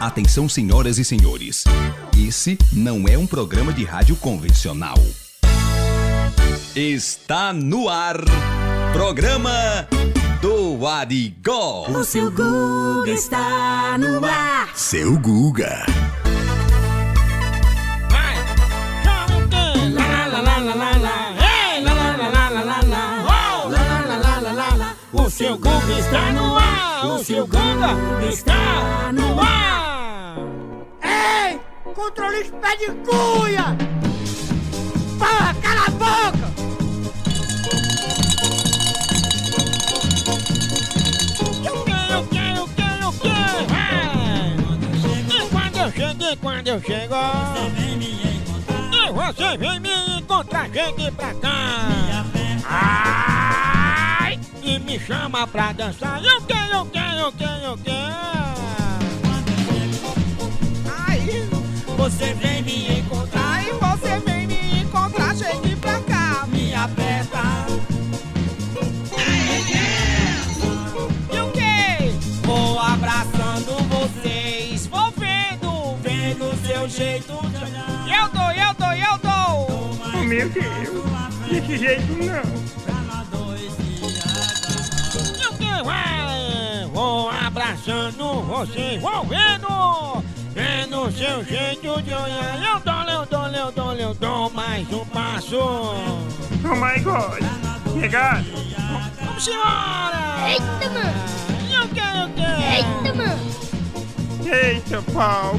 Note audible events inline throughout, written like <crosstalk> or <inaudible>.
Atenção, senhoras e senhores. Esse não é um programa de rádio convencional. Está no ar. Programa do Arigó. O seu Guga está no ar. Seu Guga. Vai! Chama o quê? Lá, lá, lá, lá, lá, lá. Ei! Lá, lá, lá, lá, lá, lá, lá. Uou! Lá, lá, lá, lá, lá, lá, lá. O seu Guga está no ar! O seu Guga está no ar! Controlista pé de cuia! Porra, cala a boca! Quê? Vai! E quando eu chego, e quando eu chego... E você vem me encontrar, chegue pra cá! Ai! E me chama pra dançar. E o quê? E o quê? E o Você vem me encontrar e você vem me encontrar, chegue pra cá, me aperta. E o quê? Vou abraçando vocês, vou vendo, vendo seu jeito de olhar. Eu dou, eu dou, eu dou. Oh, meu Deus, desse jeito não. E que? Vou abraçando vocês, vou vendo, vendo seu jeito de olhar. Eu dou, eu dou, eu dou, eu dou mais um passo. Oh my god. Chegado. Vamos embora! Eita, mano. E o que, e o que? Eita, mano. Eita, pau.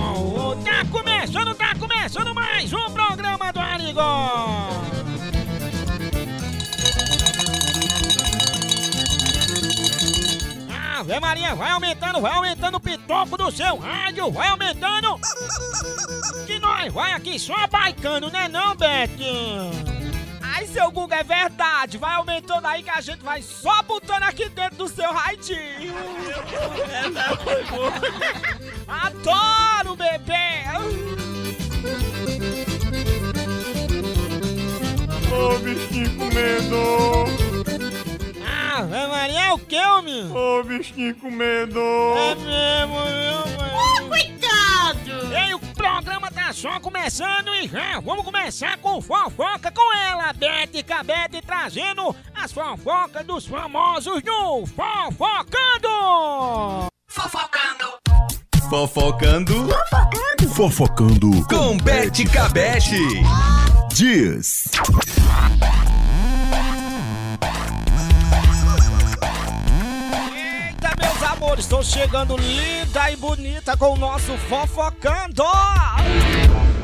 Oh, tá começando, tá começando mais um programa do Arigó! Ave Maria, vai aumentando, vai aumentando o pitoco do seu rádio, vai aumentando! Que nós vai aqui só baicando, né não, Beth? Ai, seu Google, é verdade, vai aumentando aí que a gente vai só botando aqui dentro do seu boa! Adoro, bebê! Ô, bichinho comendo. Ave Maria, é o que, homem? Ô, bichinho comendo. É mesmo, viu, mano? Cuidado. Ei, o programa tá só começando e já vamos começar com fofoca com ela, Bete Cabete, trazendo as fofocas dos famosos no Fofocando! Fofocando. Fofocando com Bete Cabete. Diz. Estou chegando linda e bonita com o nosso Fofocando!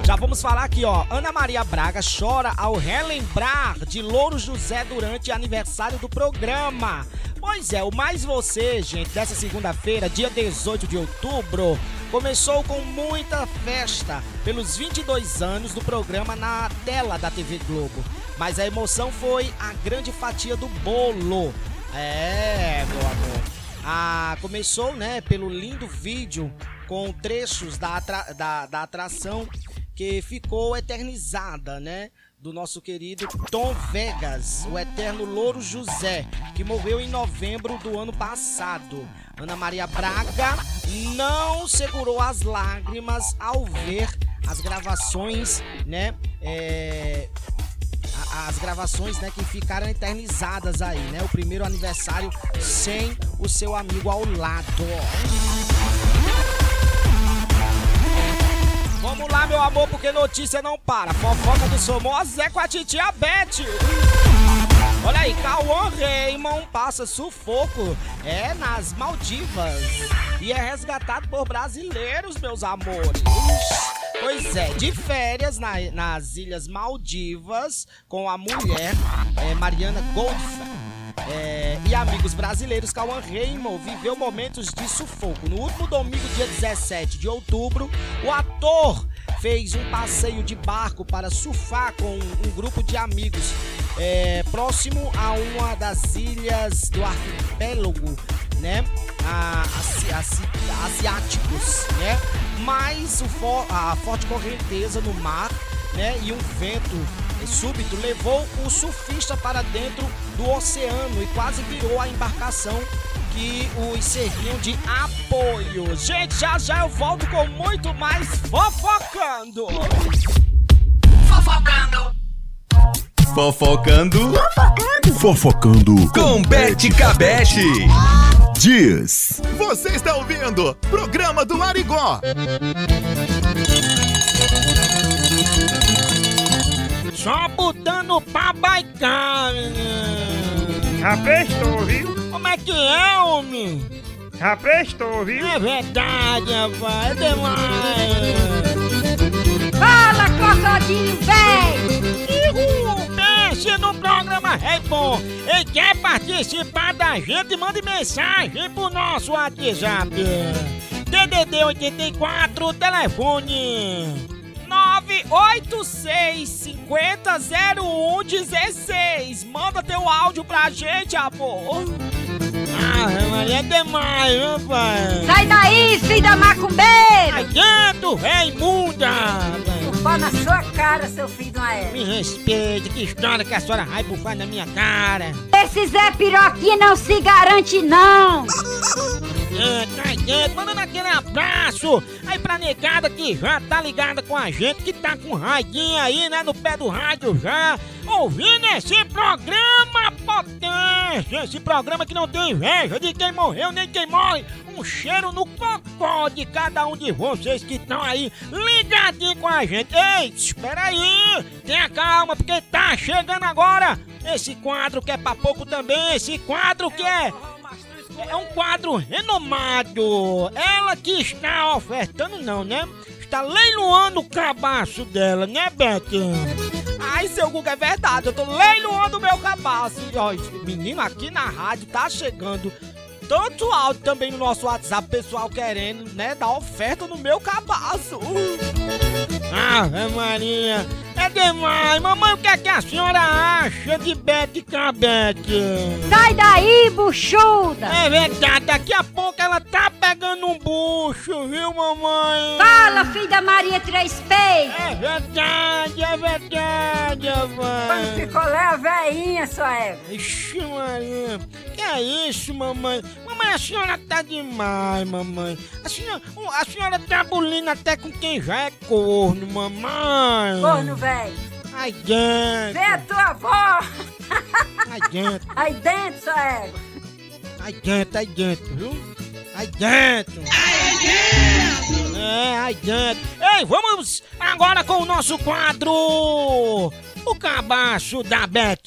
Já vamos falar aqui, ó. Ana Maria Braga chora ao relembrar de Louro José durante aniversário do programa. Pois é, o Mais Você, gente, dessa segunda-feira, dia 18 de outubro, começou com muita festa pelos 22 anos do programa na tela da TV Globo. Mas a emoção foi a grande fatia do bolo. É, meu amor. Ah, começou, né, pelo lindo vídeo com trechos da, atra- da, da atração que ficou eternizada, né? Do nosso querido Tom Vegas, o eterno Louro José, que morreu em novembro do ano passado. Ana Maria Braga não segurou as lágrimas ao ver as gravações, né? É, as gravações, né, que ficaram eternizadas aí, né? O primeiro aniversário sem o seu amigo ao lado. Vamos lá, meu amor, porque notícia não para. Fofoca dos famosos é com a titia Beth. Olha aí, Cauã Raymond passa sufoco é nas Maldivas e é resgatado por brasileiros, meus amores. Pois é, de férias na- nas Ilhas Maldivas com a mulher é, Mariana Goldfer. É, e amigos brasileiros, Cauã Raymond viveu momentos de sufoco. No último domingo, dia 17 de outubro, o ator fez um passeio de barco para surfar com um grupo de amigos é, próximo a uma das ilhas do arquipélago, né? A, asi- asi- asiáticos, né? Mas o fo- a forte correnteza no mar, né? E um vento súbito levou o surfista para dentro do oceano e quase virou a embarcação aqui os selinhos de apoio. Gente, já já eu volto com muito mais fofocando. Fofocando. Fofocando. Fofocando Com Bete Cabete. Diz. Você está ouvindo? Programa do Arigó. Só botando pra baicar, menino. Já prestou, viu? Como é que é, homem? Já prestou, viu? É verdade, rapaz. É demais. Fala, cocodinho, véi! Ihu, Pense no programa É Bom. E quer participar da gente? Mande mensagem pro nosso WhatsApp. DDD 84, telefone 986 50 0116. Manda teu áudio pra gente, amor. Ah, é demais, rapaz. Sai daí, filho da macumbeira! Adianta, véi imunda. Bufar na sua cara, seu filho de uma égua. Me respeite, que história que a senhora vai bufar na minha cara. Esse Zé Piroquinha não se garante, não! É, tá dentro, mandando aquele abraço aí pra negada que já tá ligada com a gente, que tá com raidinha aí, né, no pé do rádio já, ouvindo esse programa potência, esse programa que não tem inveja de quem morreu nem quem morre, um cheiro no cocó de cada um de vocês que estão aí ligadinho com a gente. Ei, espera aí, tenha calma, porque tá chegando agora esse quadro que é pra pouco também, esse quadro que é é um quadro renomado. Ela que está ofertando, não, né? Está leiloando o cabaço dela, né, Beth? Ai, seu Guga, é verdade. Eu tô leiloando meu cabaço. Menino, aqui na rádio tá chegando tanto áudio também no nosso WhatsApp, pessoal querendo, né, dar oferta no meu cabaço. Ave Maria, é demais. Mamãe, o que é que a senhora acha de Bete Cabete? Sai daí, buchuda! É verdade, daqui a pouco ela tá pegando um bucho, viu, mamãe? Fala, filho da Maria Três Peitos! É verdade, é verdade, mamãe. picolé a veinha, sua égua! Ixi, Maria, que é isso, mamãe? Mamãe, a senhora tá demais, mamãe. A senhora, a senhora tá bulindo até com quem já é corno, mamãe. Corno, velho! Ai, dentro, Vê a tua avó! ai, dentro, Aí dentro, sua égua! ai, dentro, ai, dentro, viu? Ai, dentro. Ai, dentro. É, ai, dentro. Ei, vamos agora com o nosso quadro. O cabaço da Beth.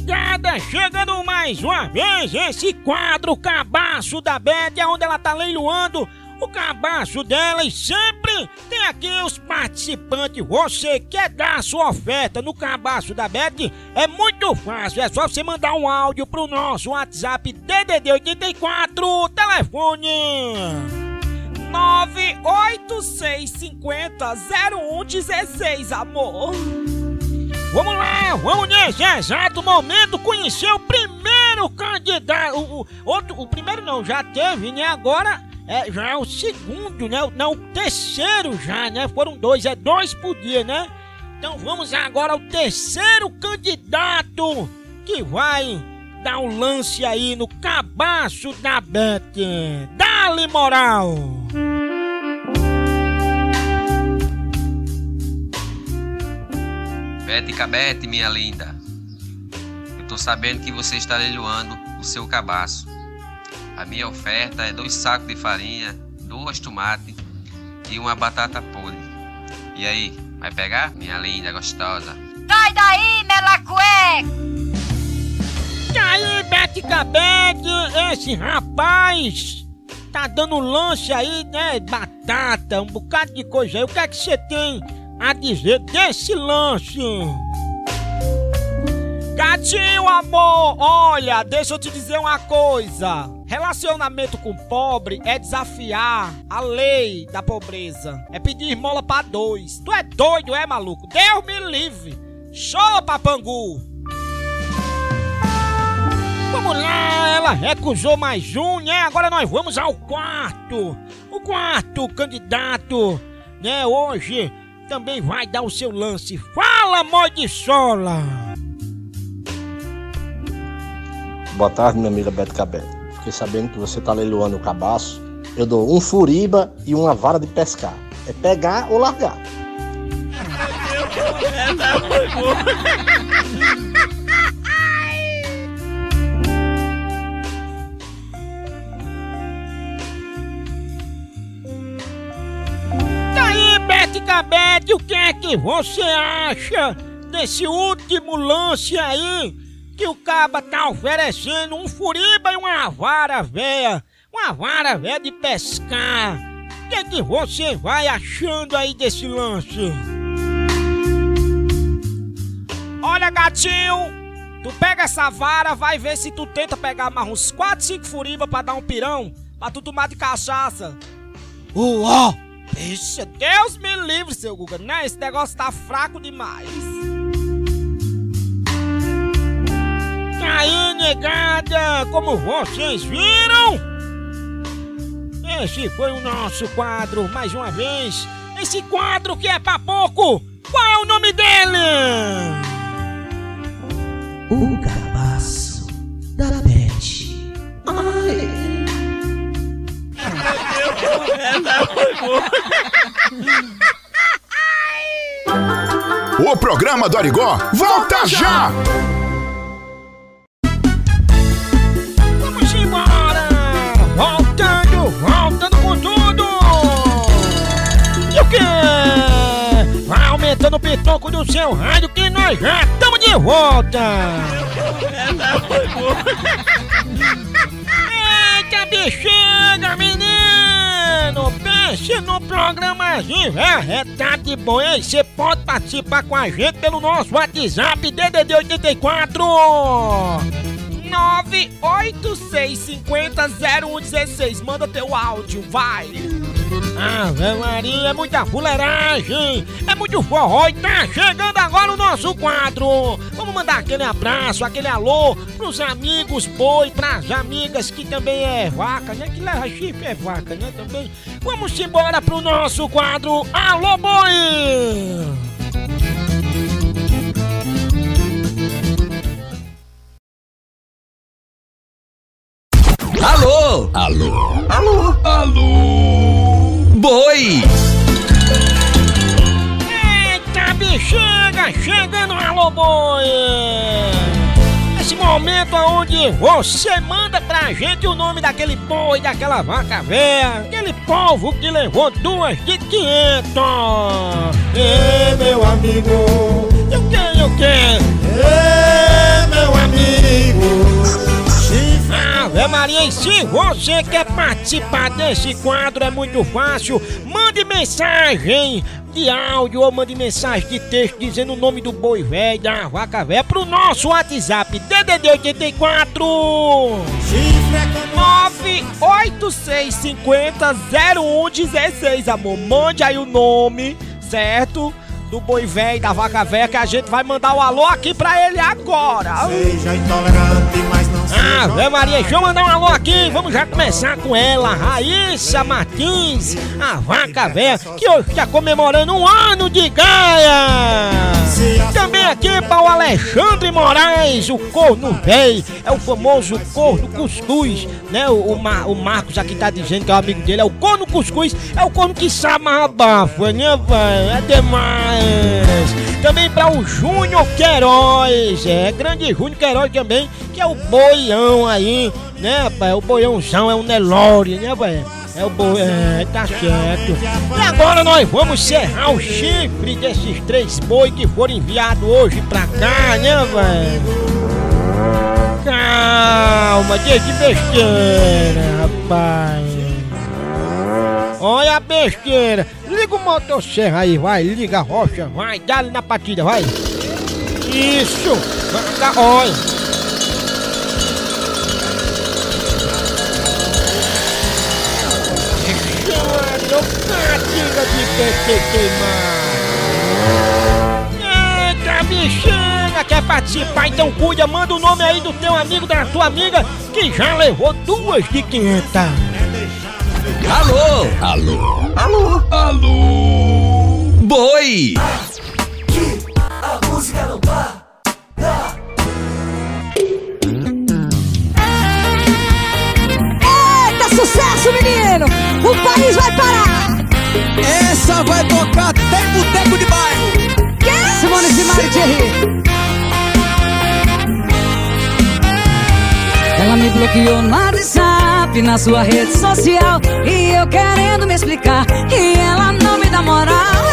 Negada, chegando mais uma vez esse quadro Cabaço da Beth, onde ela tá leiloando o cabaço dela e sempre tem aqui os participantes. Você quer dar a sua oferta no cabaço da Beth? É muito fácil, é só você mandar um áudio pro nosso WhatsApp DDD 84, telefone 986500116, amor. Vamos lá, vamos nesse exato momento conhecer o primeiro candidato. O, o, outro, o primeiro não, já teve, né? Agora é, já é o segundo, né? Não, o terceiro já, né? Foram dois, é dois por dia, né? Então vamos agora ao terceiro candidato que vai dar um lance aí no cabaço da Beth. Dá-lhe moral! Bete Cabete, minha linda. Eu tô sabendo que você está leiloando o seu cabaço. A minha oferta é dois sacos de farinha, duas tomates e uma batata podre. E aí, vai pegar? Minha linda, gostosa. Sai daí, melacueca! E aí, Bete Cabete, esse rapaz tá dando lance aí, né? Batata, um bocado de coisa aí. O que é que você tem a dizer desse lance? Gatinho, amor, olha, deixa eu te dizer uma coisa. Relacionamento com pobre é desafiar a lei da pobreza. É pedir esmola pra dois. Tu é doido, é maluco? Deus me livre. Show, papangu. Vamos lá, ela recusou mais um, né? Agora nós vamos ao quarto. O quarto candidato né, hoje também vai dar o seu lance. Fala, Modisola! Boa tarde, minha amiga Beto Cabelo. Fiquei sabendo que você tá leiloando o cabaço. Eu dou um furiba e uma vara de pescar. É pegar ou largar. Essa foi boa. Daí, Bete o que é que você acha desse último lance aí? Que o caba tá oferecendo um furiba e uma vara véia. Uma vara véia de pescar. O que é que você vai achando aí desse lance? Olha, gatinho, tu pega essa vara, vai ver se tu tenta pegar mais uns 4, 5 furiba pra dar um pirão, pra tu tomar de cachaça. Uó! Bicha, Deus me livre, seu Guga, né? Esse negócio tá fraco demais. Aí, negada, como vocês viram? Esse foi o nosso quadro, mais uma vez. Esse quadro que é pra pouco. Qual é o nome dele? O Essa foi boa. O programa do Arigó volta já! Vamos embora! Voltando, voltando com tudo! E o quê? Vai aumentando o pitoco do seu rádio que nós já estamos de volta! Essa foi boa. Eita bexiga, menino! Pense no programazinho, é, é tá de bom, hein? Você pode participar com a gente pelo nosso WhatsApp DDD 84 986500116. Manda teu áudio, vai! Ave Maria, é muita fuleiragem, é muito forró e tá chegando agora o nosso quadro. Vamos mandar aquele abraço, aquele alô pros amigos boi, pras amigas que também é vaca, né? Que leva chifre é vaca, né? Também. Vamos embora pro nosso quadro Alô Boi! Alô? Alô? Alô? Boi! Esse momento onde você manda pra gente o nome daquele boi, daquela vaca velha, aquele povo que levou duas de 500. Ê, meu amigo! E o que, e o que? Meu amigo! Ave Maria, e se você quer participar desse quadro, é muito fácil. Mande mensagem de áudio ou mande mensagem de texto dizendo o nome do boi velho, da vaca velha, pro nosso WhatsApp DDD 84 986500116, amor. Mande aí o nome, certo? Do boi velho da vaca velha que a gente vai mandar o alô aqui pra ele agora. Seja intolerante, mas. Ave Maria, deixa eu mandar um alô aqui. Vamos já começar com ela, Raíssa Martins, a vaca velha, que hoje está comemorando um ano de Gaia. Também aqui para o Alexandre Moraes, o corno velho, é o famoso corno cuscuz, né? O, o, Ma- o Marcos aqui tá dizendo que é o amigo dele, é o corno cuscuz, é o corno que sabe mais abafo, né, velho? É demais. Também para o Júnior Queiroz, é, grande Júnior Queiroz também, que é o boião aí, né, rapaz? O boiãozão é o Nelore, né, velho? É o boi, é, tá certo. E agora nós vamos serrar o chifre desses três boi que foram enviados hoje pra cá, né, velho? Calma, de besteira, rapaz. Olha a besteira. Liga o motosserra aí, vai. Liga a rocha, vai. Dá-lhe na partida, vai. Isso. Vai olha. Senhora, catinga de PT queimar. Eita, bexiga, quer participar? Então cuida, manda o nome aí do teu amigo, da tua amiga, que já levou duas de 500. Alô? Alô? Alô? Alô? Boi! A música não para. Eita, sucesso, menino! O país vai parar! Essa vai tocar até boteco de bairro. Que? Simone Simari Thierry. Ela me bloqueou no WhatsApp, na sua rede social. E eu querendo me explicar E ela não me dá moral.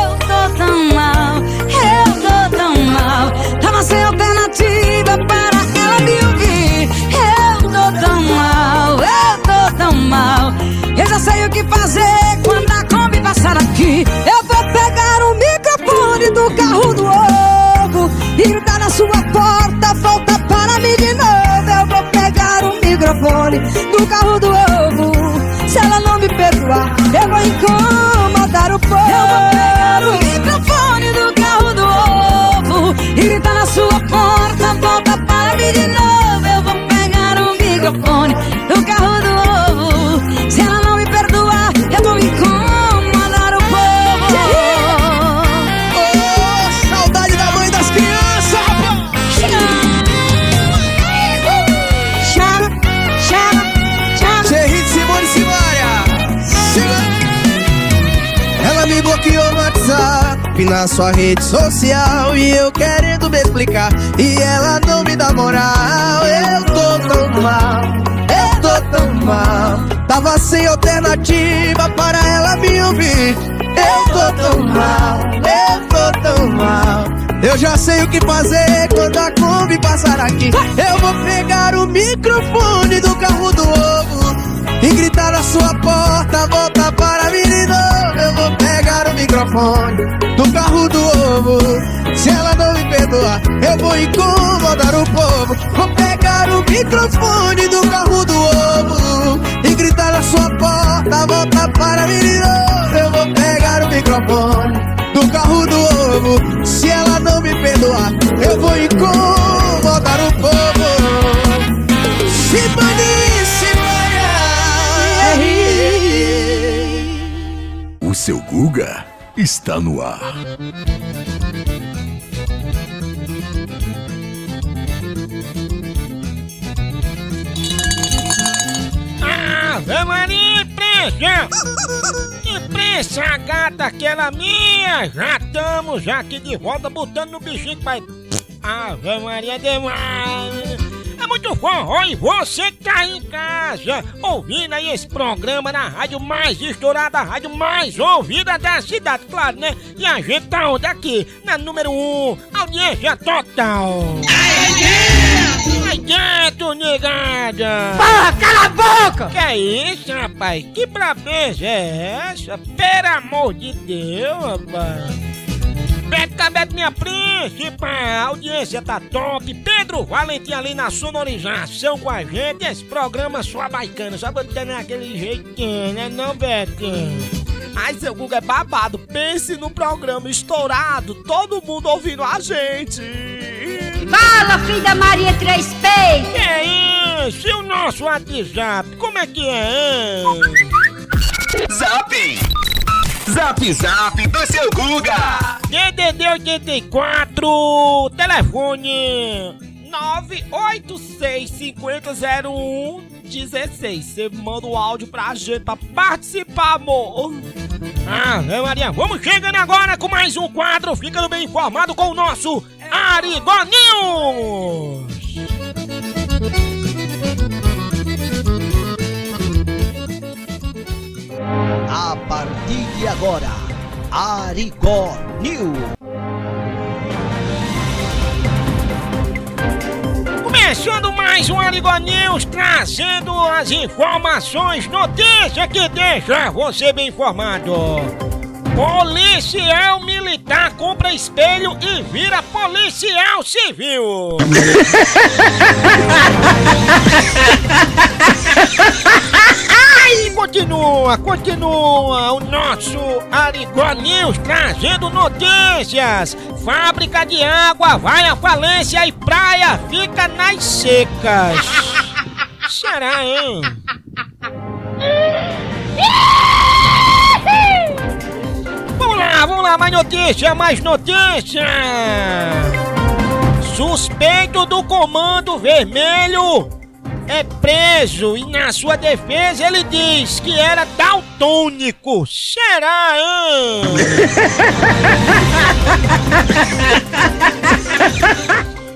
Eu tô tão mal, eu tô tão mal. Tava sem alternativa para ela me ouvir. Eu tô tão mal, eu tô tão mal. Eu já sei o que fazer quando a Kombi passar aqui. Eu vou pegar o microfone do carro do ovo E gritar na sua porta, volta para mim de novo microfone do carro do ovo. Se ela não me perdoar, eu vou incomodar o povo. Eu vou pegar o microfone do carro do ovo E gritar na sua porta, volta para mim de novo. Eu vou pegar o microfone na sua rede social E eu querendo me explicar. E ela não me dá moral. Eu tô tão mal, eu tô tão mal. Tava sem alternativa para ela me ouvir. Eu tô tão mal, eu tô tão mal. Eu já sei o que fazer quando a Kombi passar aqui. Eu vou pegar o microfone do carro do ovo e gritar na sua porta, volta para mim microfone do carro do ovo. Se ela não me perdoar, eu vou incomodar o povo. Vou pegar o microfone do carro do ovo e gritar na sua porta, volta para novo. Eu vou pegar o microfone do carro do ovo. Se ela não me perdoar, eu vou incomodar o povo. Simone, O seu Guga está no ar. Ave Maria, imprensa! Imprensa, gata, aquela minha! Já estamos aqui de volta botando no bichinho vai... Ave Maria, demais! É muito forró e você que tá aí em casa, ouvindo aí esse programa na rádio mais estourada, a rádio mais ouvida da cidade, claro, né? E a gente tá onde aqui? Na número 1, um, audiência total! Vai dentro, negada! Porra, cala a boca! Que é isso, rapaz? Que brabeza é essa? Pelo amor de Deus, rapaz! Beto Cabete, minha príncipe, a audiência tá top. Pedro Valentim ali na sonorização com a gente. Esse programa só bacana, só botando aquele jeitinho, né não, Betinho? Ai, seu Google é babado. Pense no programa estourado, todo mundo ouvindo a gente. Fala, filho da Maria Três Peitos! Que é isso? E o nosso WhatsApp? Como é que é? hein? Zap! Zap Zap do seu Guga! DDD 84, telefone 986500116. Você manda o áudio pra gente pra participar, amor. Ah, Maria, vamos chegando agora com mais um quadro, ficando bem informado com o nosso Arigoninho. A partir de agora, Arigó News. Começando mais um Arigo News, trazendo as informações, notícias que deixa você bem informado. Policial militar compra espelho e vira policial civil. <laughs> Continua, continua o nosso Arigó News trazendo notícias. Fábrica de água vai à falência e praia fica nas secas. <laughs> Será, hein? Vamos lá, vamos lá, mais notícia, mais notícia! Suspeito do Comando Vermelho é preso e na sua defesa ele diz que era daltônico. Será, hein?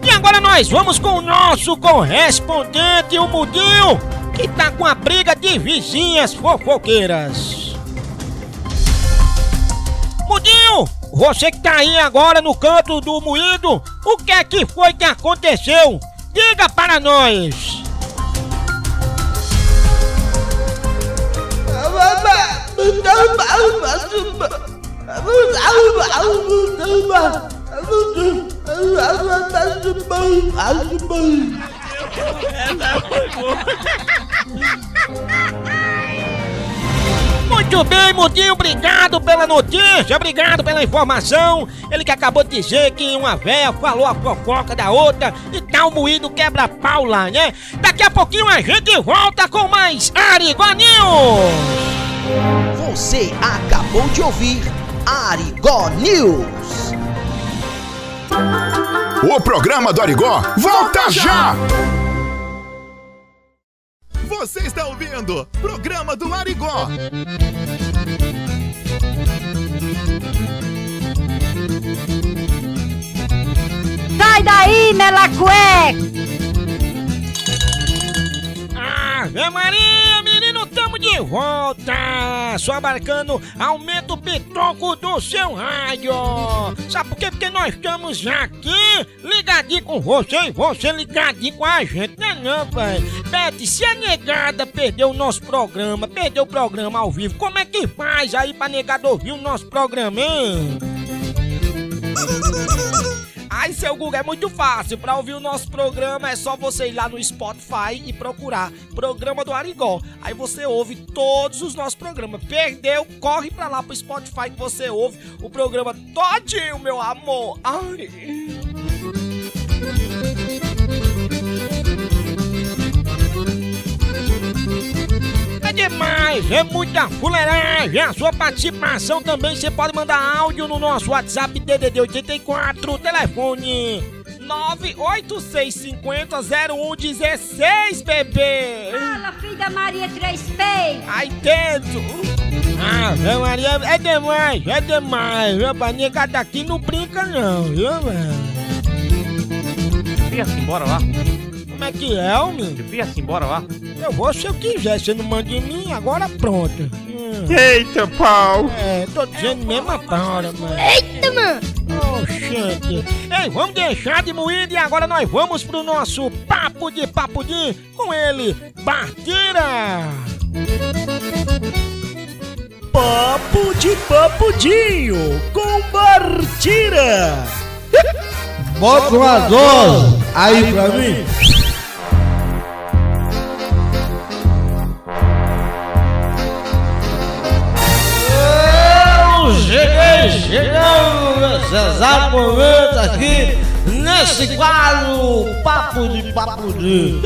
<laughs> e agora nós vamos com o nosso correspondente, o Mudinho, que tá com a briga de vizinhas fofoqueiras. Mudinho, você que tá aí agora no canto do moído, o que é que foi que aconteceu? Diga para nós! Essa foi boa. <laughs> Muito bem, Mudinho, obrigado pela notícia, obrigado pela informação. Ele que acabou de dizer que uma véia falou a fofoca da outra e tal tá moído quebra-pau lá, né? Daqui a pouquinho a gente volta com mais Ariguanil. Você acabou de ouvir Arigó News. O programa do Arigó volta já! Você está ouvindo Programa do Arigó. Sai daí, Melacué! Ave Maria, menino, tamo volta! Só abarcando, aumenta o pitoco do seu rádio! Sabe por quê? Porque nós estamos aqui ligadinho com você e você ligadinho com a gente, não é não, pai? Bete, se a negada perdeu o nosso programa, perdeu o programa ao vivo, como é que faz aí pra negada ouvir o nosso programa, hein? Ai, seu Google, é muito fácil. Pra ouvir o nosso programa é só você ir lá no Spotify e procurar Programa do Arigó. Aí você ouve todos os nossos programas. Perdeu, corre pra lá pro Spotify que você ouve o programa todinho, meu amor. Ai. Demais, é muita fuleiragem. A sua participação também você pode mandar áudio no nosso WhatsApp DDD 84, telefone 986500116, bebê. Fala, filho da Maria Três P. Aí dentro. Ah, Maria, é demais, é demais. Meu pai, negada aqui não brinca não, viu, velho? Devia assim, bora lá. Como é que é, homem? Devia assim, bora lá. Eu vou se eu quiser, você não manda em mim, agora pronto. Hum. Eita, pau! É, tô dizendo mesmo a hora, mano. Eita, mano! Oh, gente. Ei, vamos deixar de moído e agora nós vamos pro nosso Papo de Papudim com ele, Bartira! Papo de Papudinho com Bartira! Bota uma dose aí pra mim. Chegando nesse exato momento aqui, nesse quadro Papo de Papudim,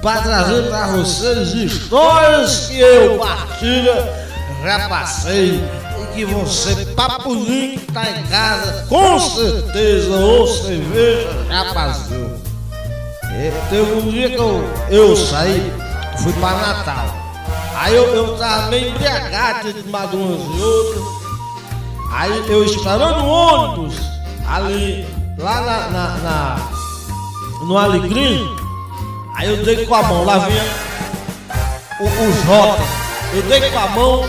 para trazer para vocês histórias que eu, Partilha, já passei e que você, Papudim, que tá em casa, com certeza, ou cerveja, já passou. Teve um dia que eu, eu saí, fui para Natal. Aí eu, eu tava meio embriagado de de umas e outras. Aí eu esperando o ônibus ali, lá na, na, na- no Alecrim. Aí eu dei com a mão, lá vinha o, o Jota. Eu dei com a mão.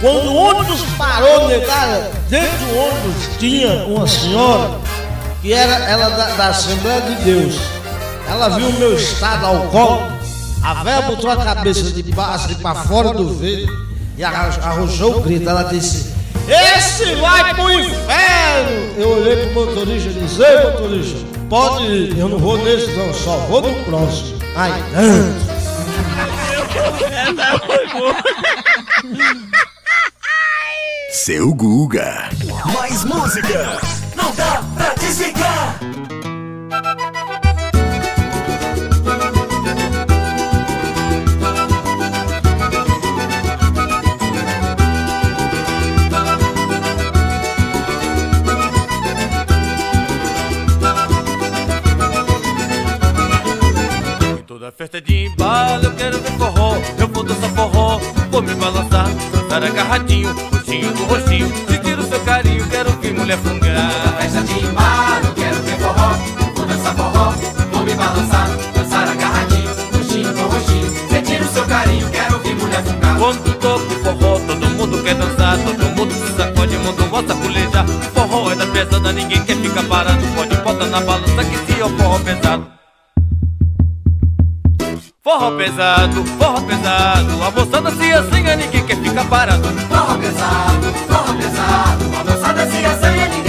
Quando o ônibus parou, negada, dentro do ônibus tinha uma senhora que era ela da, da Assembleia de Deus. Ela viu o meu estado alcoólico. A velha botou a cabeça de baixo para fora do veio e arro- arrojou o grito. Ela disse: Esse vai pro inferno! Eu olhei pro motorista e disse: Ei, motorista, pode ir. Eu não vou nesse, não, só vou no próximo. Ai, tanto. Essa foi boa. Seu Guga. Mais música. Não dá pra desligar. Festa de embalo, eu quero ver forró. Eu vou dançar forró, vou me balançar, dançar agarradinho, roxinho do roxinho. Sentir o seu carinho, quero ver mulher fungar. Festa de embalo, quero ver forró. Vou dançar forró, vou me balançar, dançar agarradinho, roxinho do roxinho. Sentir o seu carinho, quero ver mulher fungar. Quando toco forró, todo mundo quer dançar, todo mundo se sacode, mundo gosta pulejar. Forró é da pesada, ninguém quer ficar parado. Pode botar na balança que se o forró pesado. Forró pesado, forró pesado, a moçada se assanha, ninguém quer ficar parado. Forró pesado, forró pesado, a moçada se assanha, ninguém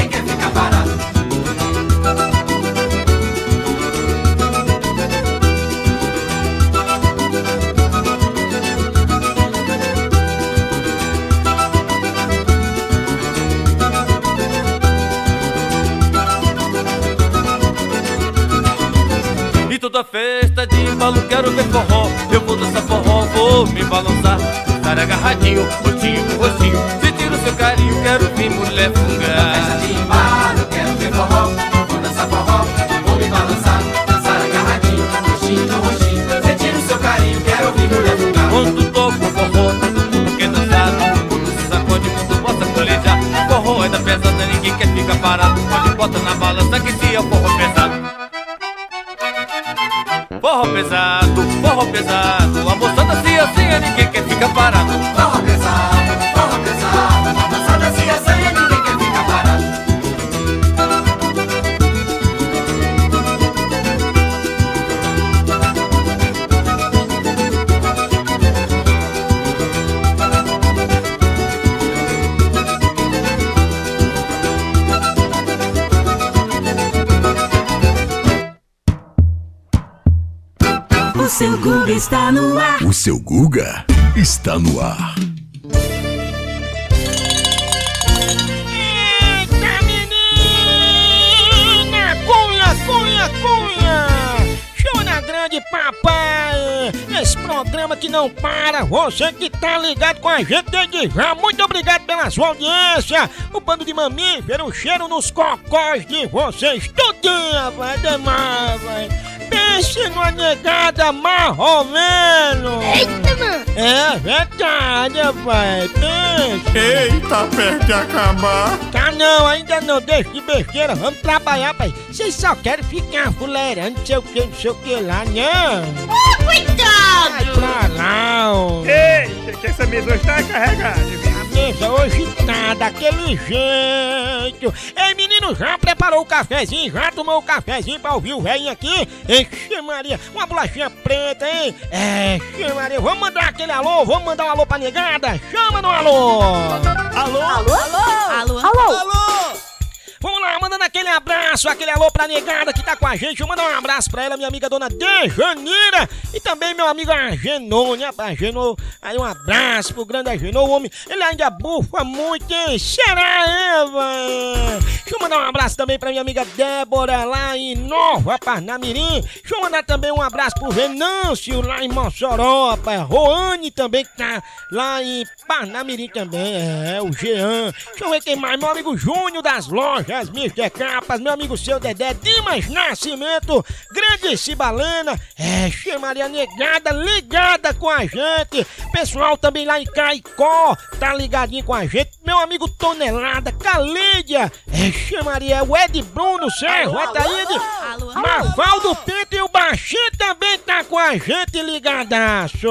embalo quero ver forró. Eu vou dançar forró, vou me balançar. Estar agarradinho, roxinho com roxinho Sentir o seu carinho, quero ver mulher fungar Festa de embalo, quero ver forró. Vou dançar forró, vou me balançar, dançar agarradinho, roxinho do roxinho. Sentir o seu carinho, quero ver mulher fungar. Quando toco forró, todo mundo quer dançar Todo mundo se sacode, mundo possa colejar. Forró é da pesada, ninguém quer ficar parado. Pode bota na balança que se é o forró pesado pesado, forró pesado. A moçada se assanha, ninguém quer ficar parado O seu Google está no ar. O seu Guga está no ar. Eita, menina! Cunha, cunha, cunha! Show na grande, papai! Esse programa que não para, você que tá ligado com a gente desde já, muito obrigado pela sua audiência! O bando de mamífero, cheiro nos cocós de vocês, tudinho, vai demais, vai! Pense numa negada marromeno! Eita, mano! É verdade, pai, pense! Eita, perto de acabar. Tá não, ainda não, deixa de besteira, vamos trabalhar, pai. Vocês só querem ficar fuleirando, não sei o que, não sei o que lá, não. Oh, Vai pra lá, ó. Ei, que essa mesa hoje tá carregada. A mesa hoje tá daquele jeito. Ei, menino, já preparou o cafezinho? Já tomou o cafezinho pra ouvir o velho aqui? Enche Maria, uma bolachinha preta, hein? É, Maria, vamos mandar aquele alô, vamos mandar um alô pra negada? Chama no alô! Alô? Alô? Alô? Abraço, aquele alô pra negada que tá com a gente. Eu mando um abraço pra ela, minha amiga dona Dejanira. E também meu amigo Agenô, né? Agenô, aí um abraço pro grande Agenô, o homem. Ele ainda bufa muito, hein? Será, Eva? Deixa eu mandar um abraço também pra minha amiga Débora lá em Nova Parnamirim. Deixa eu mandar também um abraço pro Venâncio lá em Mossoró, rapaz. Roane também que tá lá em Parnamirim também. É, o Jean. Deixa eu ver quem mais. Meu amigo Júnior das lojas, Mr. Capas. Meu amigo seu Dedé, Dimas Nascimento. Grande Cibalena. É, Maria Negada ligada com a gente. Pessoal também lá em Caicó, tá ligadinho com a gente. Meu amigo Tonelada, Calídia. É, Maria, o Ed Bruno Serro, Ataíde. Mavaldo Pinto e o Baixinho também tá com a gente ligadaço.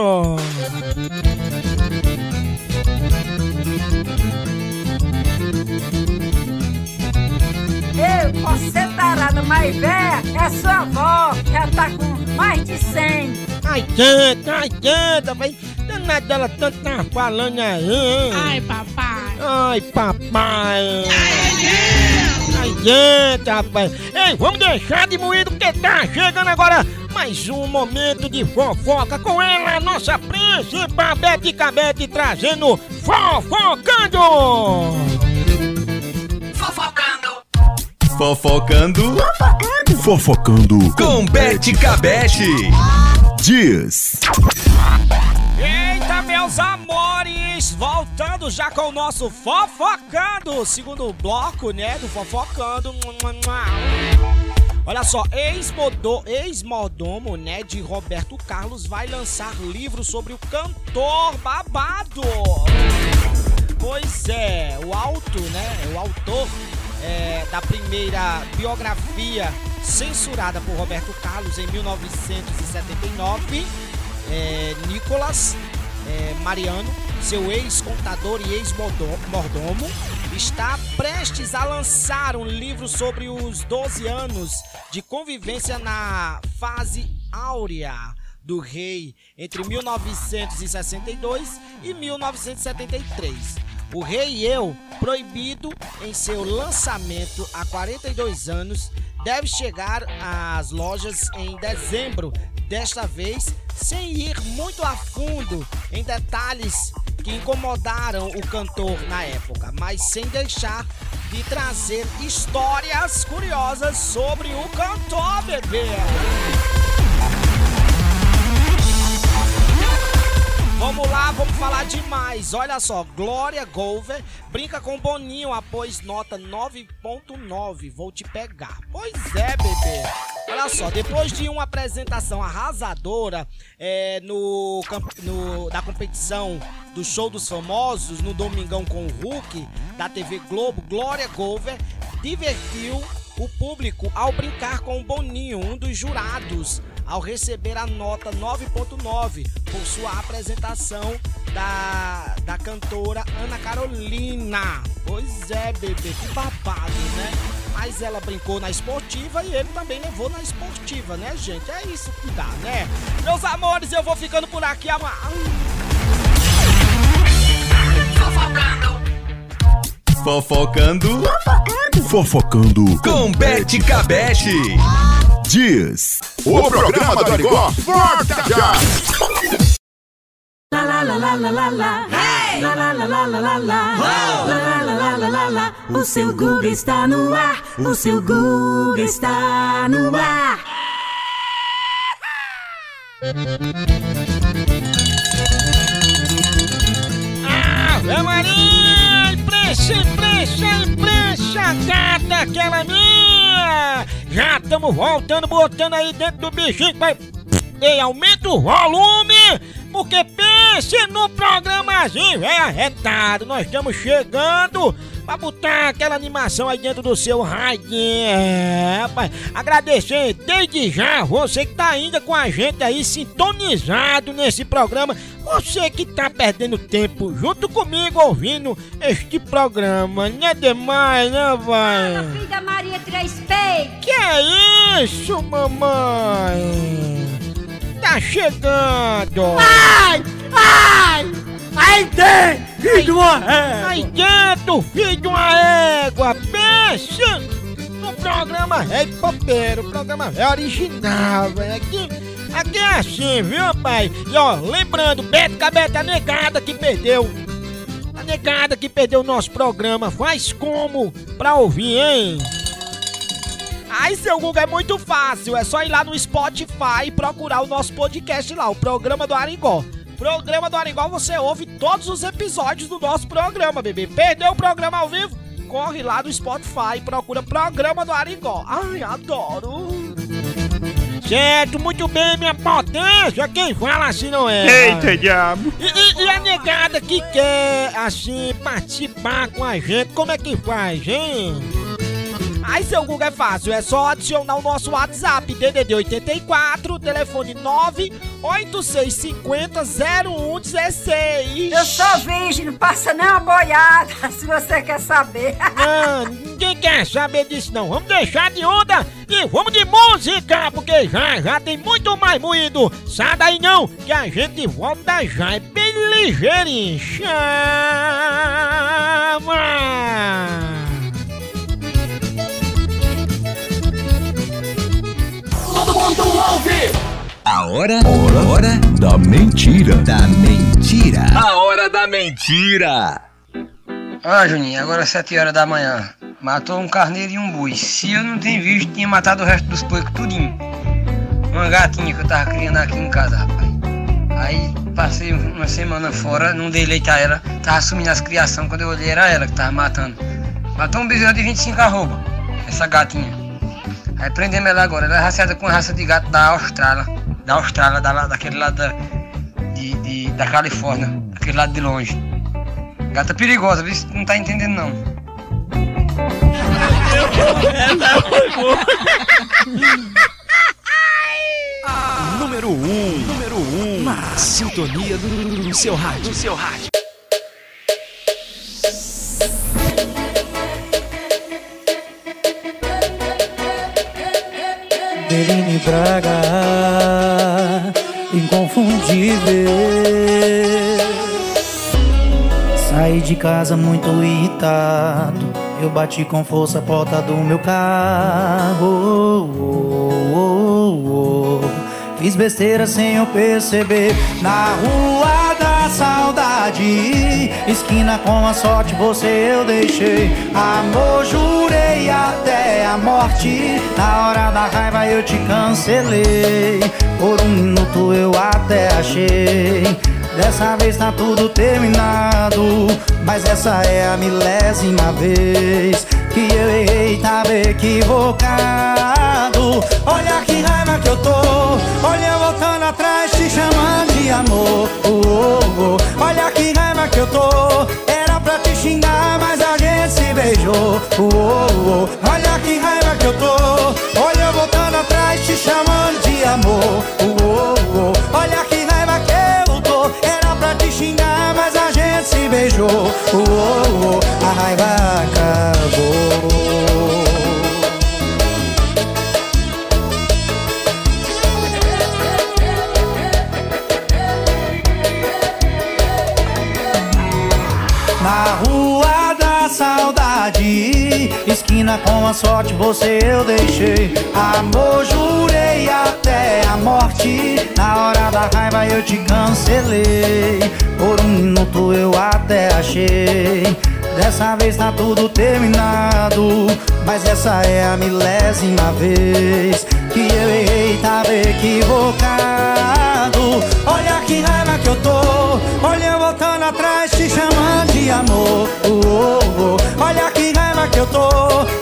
Posso ser tarada, mas véia, é sua avó, já tá com mais de 100. Ai, tanta, ai, tanta, mas danada dela tanto tá falando aí, hein? Ai, papai. Ai, papai. Ai, gente, rapaz. Ei, vamos deixar de moído porque tá chegando agora mais um momento de fofoca com ela, nossa príncipe Bete Cabete, trazendo Fofocando! Fofocando. Fofocando. Fofocando. Com Bete Cabete. Diz. Eita, meus amores! Voltando já com o nosso Fofocando, segundo bloco, né, do Fofocando. Olha só, ex-mordomo, ex-mordomo, né, de Roberto Carlos vai lançar livro sobre o cantor babado. Pois é, o auto, né, o autor é, da primeira biografia censurada por Roberto Carlos em 1979, é, Nicolas é, Mariano, seu ex-contador e ex-mordomo, está prestes a lançar um livro sobre os 12 anos de convivência na fase áurea do rei entre 1962 e 1973. O Rei e Eu, proibido em seu lançamento há 42 anos, deve chegar às lojas em dezembro, desta vez sem ir muito a fundo em detalhes que incomodaram o cantor na época, mas sem deixar de trazer histórias curiosas sobre o cantor, bebê. Vamos lá, vamos falar demais. Olha só, Glória Golver brinca com Boninho após nota 9.9. Vou te pegar. Pois é, bebê. Olha só, depois de uma apresentação arrasadora é, no, no, na competição do Show dos Famosos, no Domingão com o Hulk, da TV Globo, Glória Golver divertiu o público ao brincar com o Boninho, um dos jurados ao receber a nota 9.9 por sua apresentação da, da cantora Ana Carolina. Pois é, bebê, que babado, né? Mas ela brincou na esportiva e ele também levou na esportiva, né, gente? É isso que dá, né? Meus amores, eu vou ficando por aqui amanhã. Fofocando. Fofocando. Fofocando. Com Bete Cabete. Diz. O programa do Arigó volta já. La la la la la la la. Hey! La la la la la la la. La la la la la la la. O seu Google está no ar. O seu Google está no ar. Ave Maria! Imprensa, imprensa, imprensa, gata, aquela minha! Já estamos voltando, botando aí dentro do bichinho que vai... Ei, aumenta o volume, porque pense no programazinho, é arretado, nós estamos chegando pra botar aquela animação aí dentro do seu radinho, é, rapaz. Agradecer desde já você que tá ainda com a gente aí sintonizado nesse programa, você que tá perdendo tempo junto comigo ouvindo este programa, não é demais, né, vai? Filho da Maria Três Peitos. Que é isso, mamãe? Tá chegando! Ai! Ai! Aí dentro, filho de uma égua! Aí dentro, filho de uma égua! Pensa no programa Rei Popeiro, programa Rei original, velho. Aqui, aqui é assim, viu, pai? E ó, lembrando, Beto Cabeta, a negada que perdeu. A negada que perdeu o nosso programa, faz como pra ouvir, hein? Ai, seu Google é muito fácil. É só ir lá no Spotify e procurar o nosso podcast lá, o Programa do Arigó. Programa do Arigó, você ouve todos os episódios do nosso programa, bebê. Perdeu o programa ao vivo? Corre lá no Spotify e procura Programa do Arigó. Ai, adoro. Certo, muito bem, minha potência. Quem fala assim não é. Eita, diabo. E, e- e a negada que quer, assim, participar com a gente, como é que faz, hein? Ai, seu Google é fácil, é só adicionar o nosso WhatsApp, DDD 84, telefone 986500116. Eu sou virgem, não passa nem uma boiada, <laughs> se você quer saber. Não, ninguém quer saber disso não. Vamos deixar de onda e vamos de música, porque já já tem muito mais moído. Sai daí não, que a gente volta já, é bem ligeirinho. Chama! Mundo ouve! A hora, hora, hora da mentira. Da mentira. A hora da mentira. Ah, Juninho, agora é 7 horas da manhã. Matou um carneiro e um boi. Se eu não tenho visto, tinha matado o resto dos porcos tudinho. Uma gatinha que eu tava criando aqui em casa, rapaz. Aí passei uma semana fora, não dei leite a ela, tava assumindo as criações, quando eu olhei era ela que tava matando. Matou um bezerro de 25 arroba, essa gatinha. Aí prendemos ela agora. Ela é raciada com raça de gato da Austrália. Da Austrália, da, daquele lado da, de, de- da Califórnia. Daquele lado de longe. Gata perigosa, viu? Não tá entendendo não. Essa foi boa. Número 1, um, número 1, um, na sintonia do, do seu rádio. Do seu rádio. Beline Braga, inconfundível. Saí de casa muito irritado. Eu bati com força a porta do meu carro. Oh, oh, oh. Fiz besteira sem eu perceber. Na rua da saudade, esquina com a sorte, você eu deixei. Amor, jurei até a morte. Na hora da raiva eu te cancelei. Por um minuto eu até achei. Dessa vez tá tudo terminado. Mas essa é a milésima vez que eu errei, tava equivocado. Olha que raiva que eu tô. Olha Oh, oh. Olha que raiva que eu tô. Olha eu voltando atrás, te chamando de amor. Oh, oh. Olha que raiva que eu tô. Era pra te xingar, mas a gente se beijou. Oh, oh. A raiva acabou. Na rua esquina com a sorte, você eu deixei. Amor, jurei até a morte. Na hora da raiva eu te cancelei. Por um minuto eu até achei. Dessa vez tá tudo terminado. Mas essa é a milésima vez que eu errei, tava equivocado. Olha que raiva que eu tô. Olha eu voltando atrás, te chamando de amor. Oh, oh, oh. Olha raiva que eu tô.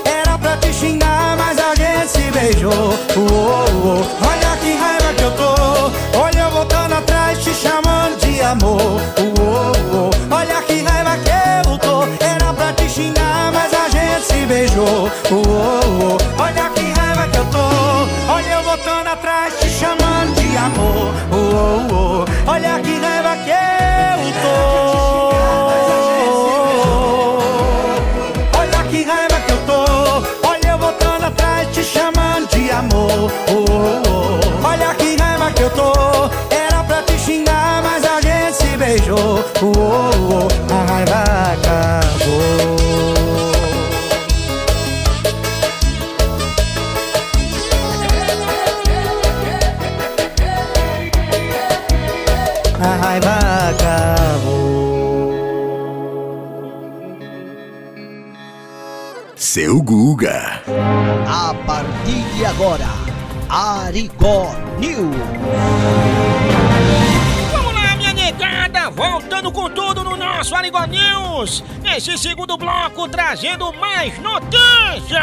Era pra te xingar, mas a gente se beijou. Oh, oh. Olha que raiva que eu tô. Olha eu voltando atrás, te chamando de amor. Oh. Olha que raiva que eu tô. Era pra te xingar, mas a gente se beijou. Olha que raiva que eu tô. Olha eu voltando atrás, te chamando de amor. Oh, oh, oh. A raiva acabou. A raiva acabou. Seu Guga. A partir de agora, Arigó News. Com tudo no nosso Arigó News. Nesse segundo bloco, trazendo mais notícias.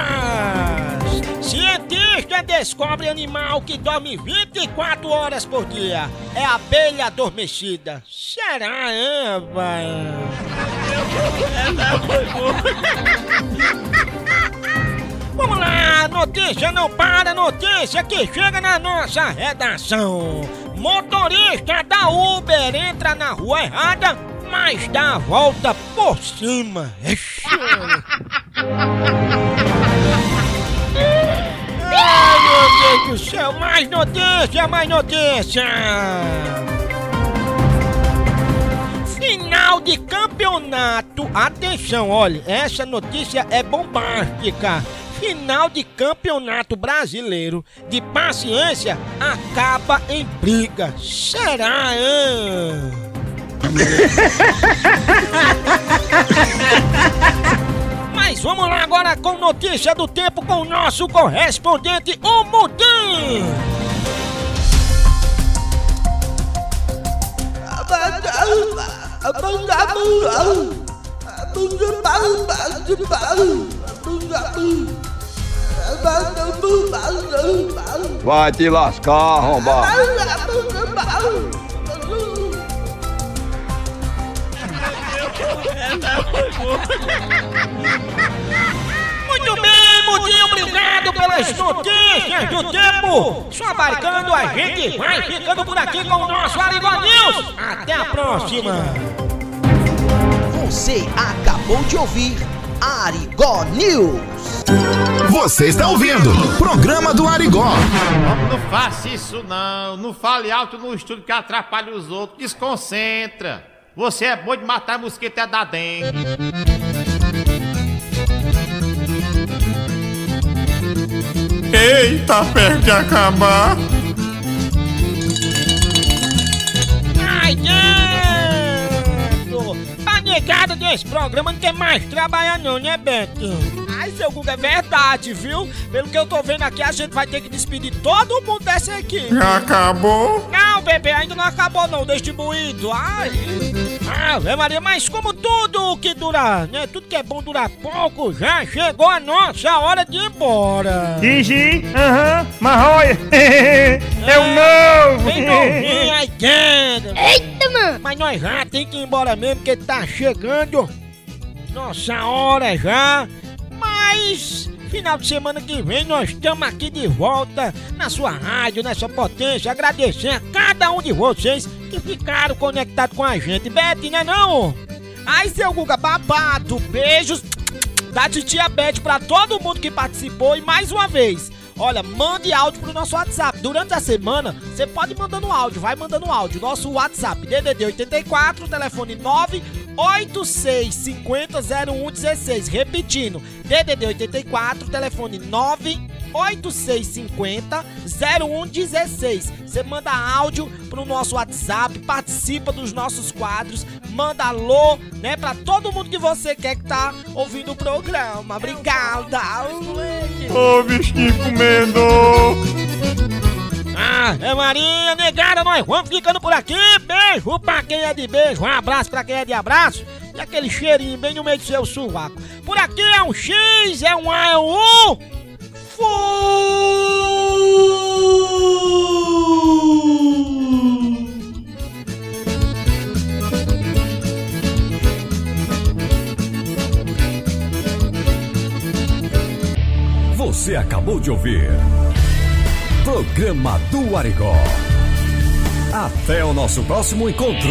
Cientista descobre animal que dorme 24 horas por dia. É abelha adormecida. Será, boa. <laughs> Vamos lá, notícia não para, notícia que chega na nossa redação. Motorista da Uber entra na rua errada, mas dá a volta por cima. Ixi. Ai, meu Deus do céu, mais notícia, mais notícia. Final de campeonato. Atenção, olha, essa notícia é bombástica. Final de campeonato brasileiro de paciência acaba em briga. Será? <laughs> Mas vamos lá agora com notícia do tempo com o nosso correspondente, o Mudim. Vai te lascar, arrombado. Muito bem, Mudinho, obrigado pelas notícias do tempo. Só marcando a gente vai ficando por aqui com o nosso Arigó News. Até a próxima. Você acabou de ouvir Arigó News. Você está ouvindo Programa do Arigó. Não faça isso não, não fale alto no estúdio que atrapalha os outros, desconcentra. Você é bom de matar mosquito é da dengue. Eita, perto de acabar. Ai, Neto! Negado desse programa, não quer mais trabalhar não, né, Beto? Ai, seu Guga, é verdade, viu? Pelo que eu tô vendo aqui, a gente vai ter que despedir todo mundo dessa equipe. Já acabou? Não, bebê, ainda não acabou não, distribuído. Ai, Ave Maria, mas como tudo que dura, né? Tudo que é bom dura pouco, já chegou a nossa hora de ir embora. Gigi, aham, mas olha, <laughs> é o novo. Bem novinho, ai, quero. Eita, mano! Mas nós já tem que ir embora mesmo, porque tá chegando nossa hora já. Mas final de semana que vem nós estamos aqui de volta na sua rádio, nessa potência, agradecer a cada um de vocês que ficaram conectados com a gente. Bete, né não? Ai, seu Guga, babado, beijos da titia Bete pra todo mundo que participou e mais uma vez. Olha, mande áudio pro nosso WhatsApp. Durante a semana, você pode mandando áudio, vai mandando áudio. Nosso WhatsApp, DDD 84, telefone 986500116. Repetindo, DDD 84, telefone 986500116. Você manda áudio pro nosso WhatsApp, participa dos nossos quadros, manda alô, né, pra todo mundo que você quer que tá ouvindo o programa. Obrigada. Ô, bichinho comendo. Ah, é Maria, negada, nós vamos ficando por aqui. Beijo pra quem é de beijo, um abraço pra quem é de abraço. E aquele cheirinho bem no meio do seu sovaco. Por aqui é um X, é um A, é um U. Você acabou de ouvir Programa do Arigó. Até o nosso próximo encontro.